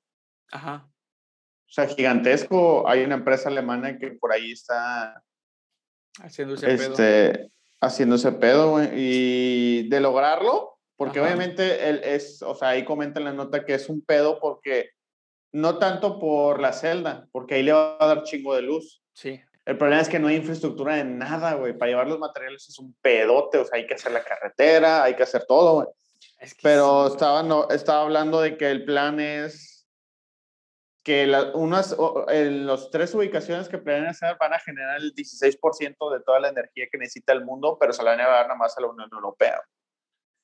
Ajá. O sea, gigantesco. Hay una empresa alemana que por ahí está haciendo ese este, pedo. Haciendo ese pedo, güey. Y de lograrlo, porque obviamente él es, o sea, ahí comenta en la nota que es un pedo porque no tanto por la celda, porque ahí le va a dar chingo de luz. Sí. El problema es que no hay infraestructura de nada, güey. Para llevar los materiales es un pedote, o sea, hay que hacer la carretera, hay que hacer todo, güey. Pero estaba, no, estaba hablando de que el plan es que unas, en las tres ubicaciones que planean hacer van a generar el 16% de toda la energía que necesita el mundo, pero se la van a dar nada más a la Unión Europea.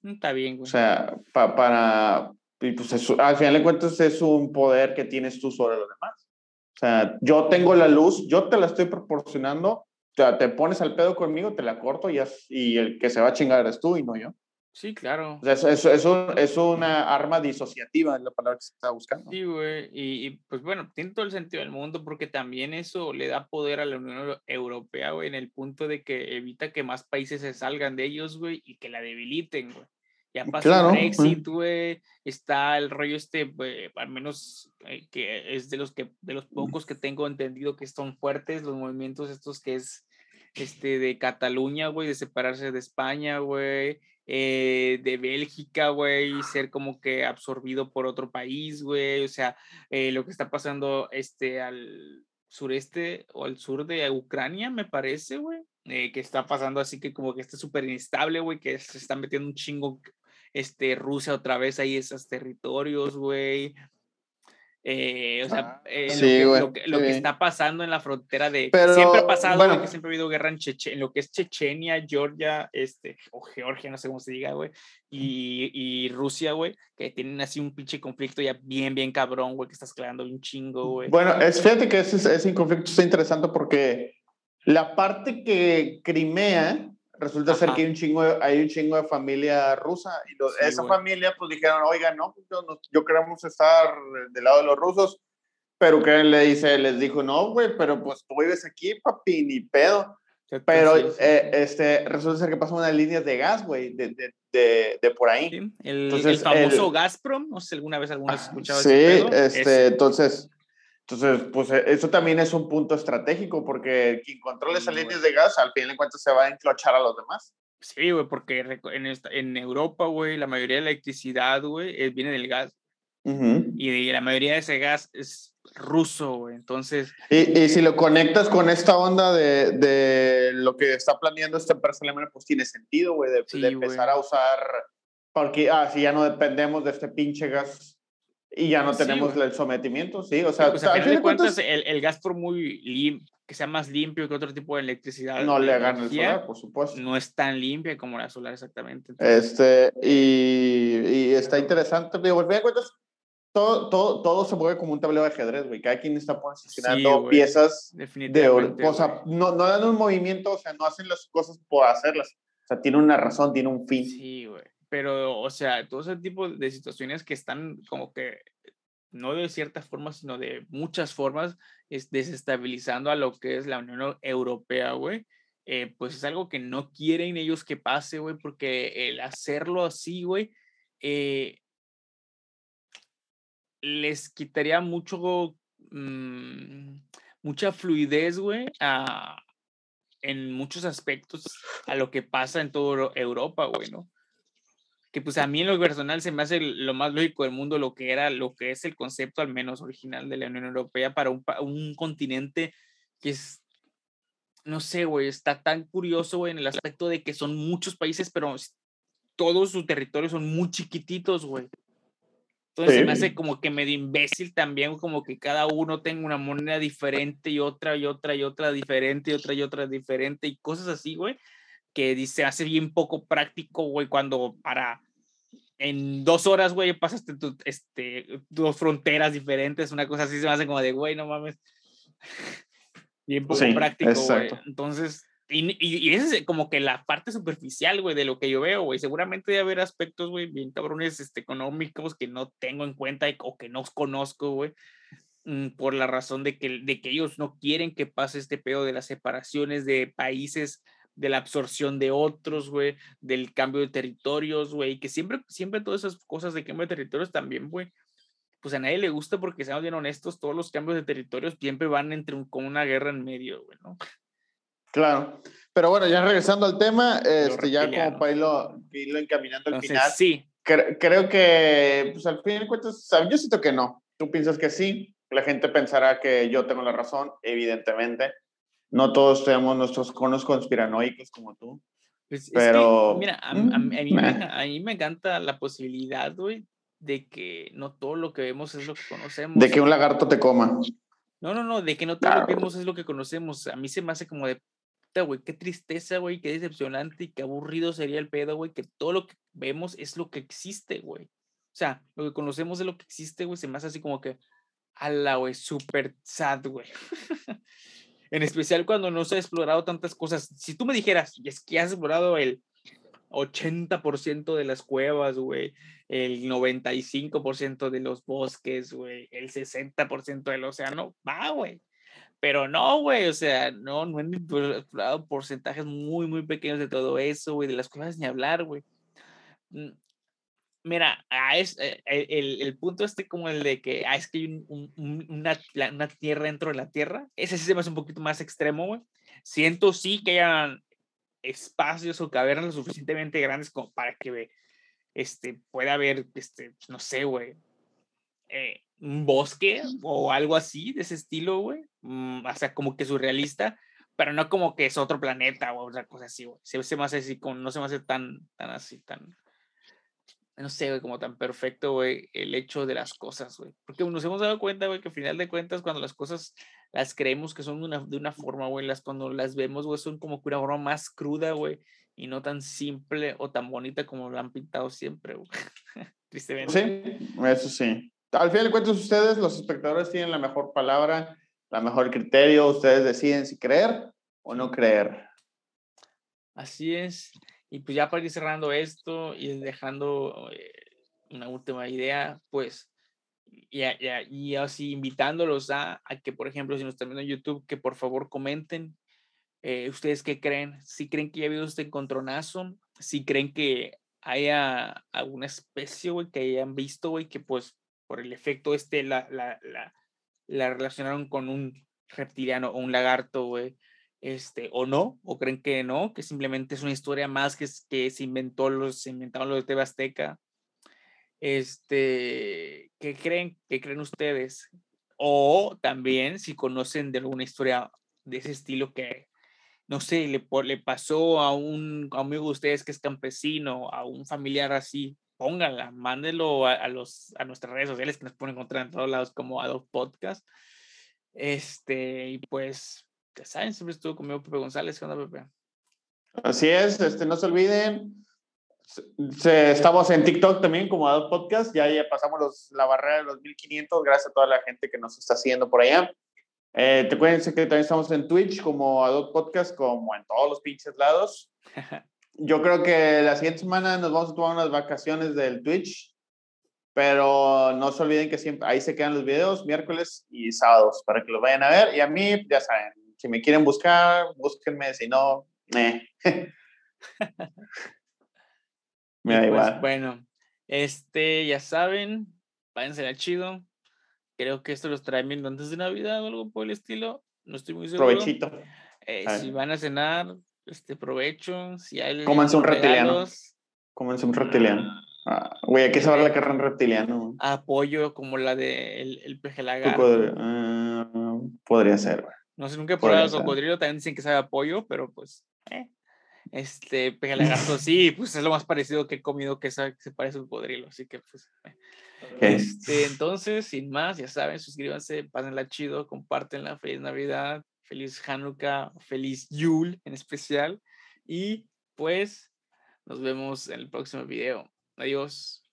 Mm, está bien, güey. O sea, para, pues al final de cuentas es un poder que tienes tú sobre los demás. O sea, yo tengo la luz, yo te la estoy proporcionando, o sea, te pones al pedo conmigo, te la corto y, y el que se va a chingar eres tú y no yo. Sí, claro. O sea, es, es, un, es, una arma disociativa, es la palabra que se está buscando. Sí, güey. Y, y, pues bueno, tiene todo el sentido del mundo porque también eso le da poder a la Unión Europea, güey, en el punto de que evita que más países se salgan de ellos, güey, y que la debiliten, güey. Ya pasó claro, el Brexit, güey. Está el rollo este, al menos eh, que es de los que de los pocos que tengo entendido que son fuertes los movimientos estos que es este de Cataluña, güey, de separarse de España, güey eh, de Bélgica, güey, ser como que absorbido por otro país, güey, o sea, eh, lo que está pasando este, al sureste o al sur de Ucrania, me parece, güey, eh, que está pasando así que como que está súper inestable, güey, que se está metiendo un chingo este, Rusia otra vez ahí esos territorios, güey. Eh, o sea, ah, eh, lo, que, lo, que, está pasando en la frontera de... siempre ha pasado, que siempre ha habido guerra en, Cheche, en lo que es Chechenia, Georgia, este, o Georgia, no sé cómo se diga, güey, y, y, Rusia, güey, que tienen así un pinche conflicto ya bien, bien cabrón, güey, que estás creando un chingo, güey. Bueno, es, fíjate que ese, ese conflicto está interesante porque la parte que Crimea resulta ser que hay un chingo de, hay un chingo de familia rusa y esa familia pues dijeron, oiga, no, pues, yo, queremos estar del lado de los rusos, pero que le dice, les dijo, no, güey, pero pues tú vives aquí, papi, ni pedo. Pero eh, este, resulta ser que pasan unas líneas de gas, güey, de, de, de, por ahí. El, entonces, el famoso Gazprom, no sé si alguna vez alguna has escuchado Sí, este, entonces entonces, pues e, eso también es un punto estratégico porque quien controle esas líneas de gas, al fin de cuentas se va a enclochar a los demás. Sí, güey, porque en, en Europa, güey, la mayoría de la electricidad, güey, viene del gas. Y la mayoría de ese gas es ruso, güey. Entonces. Y, y, si lo conectas con esta onda de, de lo que está planeando esta empresa alemana, pues tiene sentido, güey, de, empezar a usar Porque así ah, ya no dependemos de este pinche gas y ya no tenemos el sometimiento, sí, o sea, pues a final de cuentas, el, el, gas por muy limpio, que sea más limpio que otro tipo de electricidad. No le hagan el solar, por supuesto. No es tan limpia como la solar, exactamente. este, y, y, está interesante, pero al final cuentas, todo, todo, todo se mueve como un tablero de ajedrez, güey. Cada quien está posicionando piezas de O sea, no, no dan un movimiento, o sea, no hacen las cosas por hacerlas. O sea, tiene una razón, tiene un fin. Sí, güey pero, o sea, todo ese tipo de situaciones que están como que, no de cierta forma, sino de muchas formas, es desestabilizando a lo que es la Unión Europea, güey. Eh, pues es algo que no quieren ellos que pase, güey, porque el hacerlo así, güey, eh, les quitaría mucho, mm, mucha fluidez, güey, en muchos aspectos a lo que pasa en toda Europa, güey, ¿no? Que pues a mí en lo personal se me hace lo más lógico del mundo lo que era, lo que es el concepto al menos original de la Unión Europea para un, un continente que es, no sé, güey, está tan curioso, güey, en el aspecto de que son muchos países, pero todos sus territorios son muy chiquititos, güey. Entonces se me hace como que medio imbécil también, como que cada uno tenga una moneda diferente y otra y otra y otra diferente y otra y otra diferente y cosas así, güey que dice, hace bien poco práctico, güey, cuando para en dos horas, güey, pasaste tu, este, dos fronteras diferentes, una cosa así se me hace como de, güey, no mames. bien poco práctico, güey. Entonces, y, y, esa es como que la parte superficial, güey, de lo que yo veo, güey. Seguramente debe haber aspectos, güey, bien cabrones este, económicos que no tengo en cuenta o que no conozco, güey, mm, por la razón de que, de que ellos no quieren que pase este pedo de las separaciones de países de la absorción de otros, güey, del cambio de territorios, güey, que siempre, siempre todas esas cosas de cambio de territorios también, güey, pues a nadie le gusta porque seamos bien honestos, todos los cambios de territorios siempre van entre un, con una guerra en medio, güey, ¿no? Claro. Pero bueno, ya regresando al tema, este, ya como para irlo, encaminando al final. Sí. creo que, pues al fin de cuentas, yo siento que no. Tú piensas que sí, la gente pensará que yo tengo la razón, evidentemente no todos tenemos nuestros conos conspiranoicos como tú. Pues pero. mira, a, mí me, encanta la posibilidad, güey, de que no todo lo que vemos es lo que conocemos. De que un lagarto te coma. No, no, no, de que no todo lo que vemos es lo que conocemos. A mí se me hace como de, güey, qué tristeza, güey, qué decepcionante y qué aburrido sería el pedo, güey, que todo lo que vemos es lo que existe, güey. O sea, lo que conocemos de lo que existe, güey, se me hace así como que, ala, güey, súper sad, güey. en especial cuando no se ha explorado tantas cosas. Si tú me dijeras, es que has explorado el 80% de las cuevas, güey, el 95% de los bosques, güey, el 60% del océano, va, güey. Pero no, güey, o sea, no, no he explorado porcentajes muy, muy pequeños de todo eso, güey, de las cuevas ni hablar, güey. Mira, es, eh, el, el, punto este como el de que ah, es que hay una, una, tierra dentro de la tierra, ese sí se me hace un poquito más extremo, güey. Siento sí que hayan espacios o cavernas lo suficientemente grandes como para que este, pueda haber, este, no sé, güey, eh, un bosque o algo así de ese estilo, güey. Mm, o sea, como que surrealista, pero no como que es otro planeta o otra cosa así, güey. Se, se me hace así, como, no se me hace tan, tan así, tan no sé, güey, como tan perfecto, güey, el hecho de las cosas, güey. Porque nos hemos dado cuenta, güey, que al final de cuentas, cuando las cosas las creemos que son de una, de una forma, güey, las, cuando las vemos, güey, son como que una forma más cruda, güey, y no tan simple o tan bonita como lo han pintado siempre, güey. Tristemente. Sí, eso sí. Al final de cuentas, ustedes, los espectadores, tienen la mejor palabra, la mejor criterio, ustedes deciden si creer o no creer. Así es. Y pues ya para ir cerrando esto y dejando eh, una última idea, pues, y, y, así invitándolos a, que, por ejemplo, si nos están en YouTube, que por favor comenten eh, ustedes qué creen, si creen que ya ha habido este encontronazo, si creen que haya alguna especie, güey, que hayan visto, güey, que pues por el efecto este la, la, la, la relacionaron con un reptiliano o un lagarto, güey, este, o no, o creen que no, que simplemente es una historia más que, que se inventó los, se inventaron los de TV Azteca. Este, ¿qué creen, qué creen ustedes? O también si conocen de alguna historia de ese estilo que no sé, le, le pasó a un amigo de ustedes que es campesino, a un familiar así, pónganla, mándenlo a, los, a nuestras redes sociales que nos pueden encontrar en todos lados como Adobe Podcast. Este, y pues, ya saben, siempre estuvo conmigo Pepe González. ¿Qué onda, Pepe? Así es, este, no se olviden. estamos en TikTok también como Adobe Podcast. Ya, ya pasamos los, la barrera de los 1500. Gracias a toda la gente que nos está siguiendo por allá. Eh, te cuídense que también estamos en Twitch como Adobe Podcast, como en todos los pinches lados. Yo creo que la siguiente semana nos vamos a tomar unas vacaciones del Twitch, pero no se olviden que siempre ahí se quedan los videos miércoles y sábados para que los vayan a ver. Y a mí, ya saben, si me quieren buscar, búsquenme, si no, eh. me da pues, igual. Bueno, este, ya saben, váyanse a chido. Creo que esto los traen viendo antes de Navidad o algo por el estilo. No estoy muy seguro. Provechito. Eh, si van a cenar, este provecho. Si hay Cómanse un reptiliano. Cómanse un reptiliano. Ah, güey, hay que saber la carne reptiliano. Apoyo como la de el, el peje lagarto. Ah, podría ser, No sé, nunca he probado el cocodrilo, también dicen que sabe apoyo, pero pues, eh. Este, peje lagarto, sí, pues es lo más parecido que he comido que, se parece a un cocodrilo, así que pues. Eh. Este, entonces, sin más, ya saben, suscríbanse, pásenla chido, compártenla, feliz Navidad, feliz Hanukkah, feliz Yule en especial. Y pues nos vemos en el próximo video. Adiós.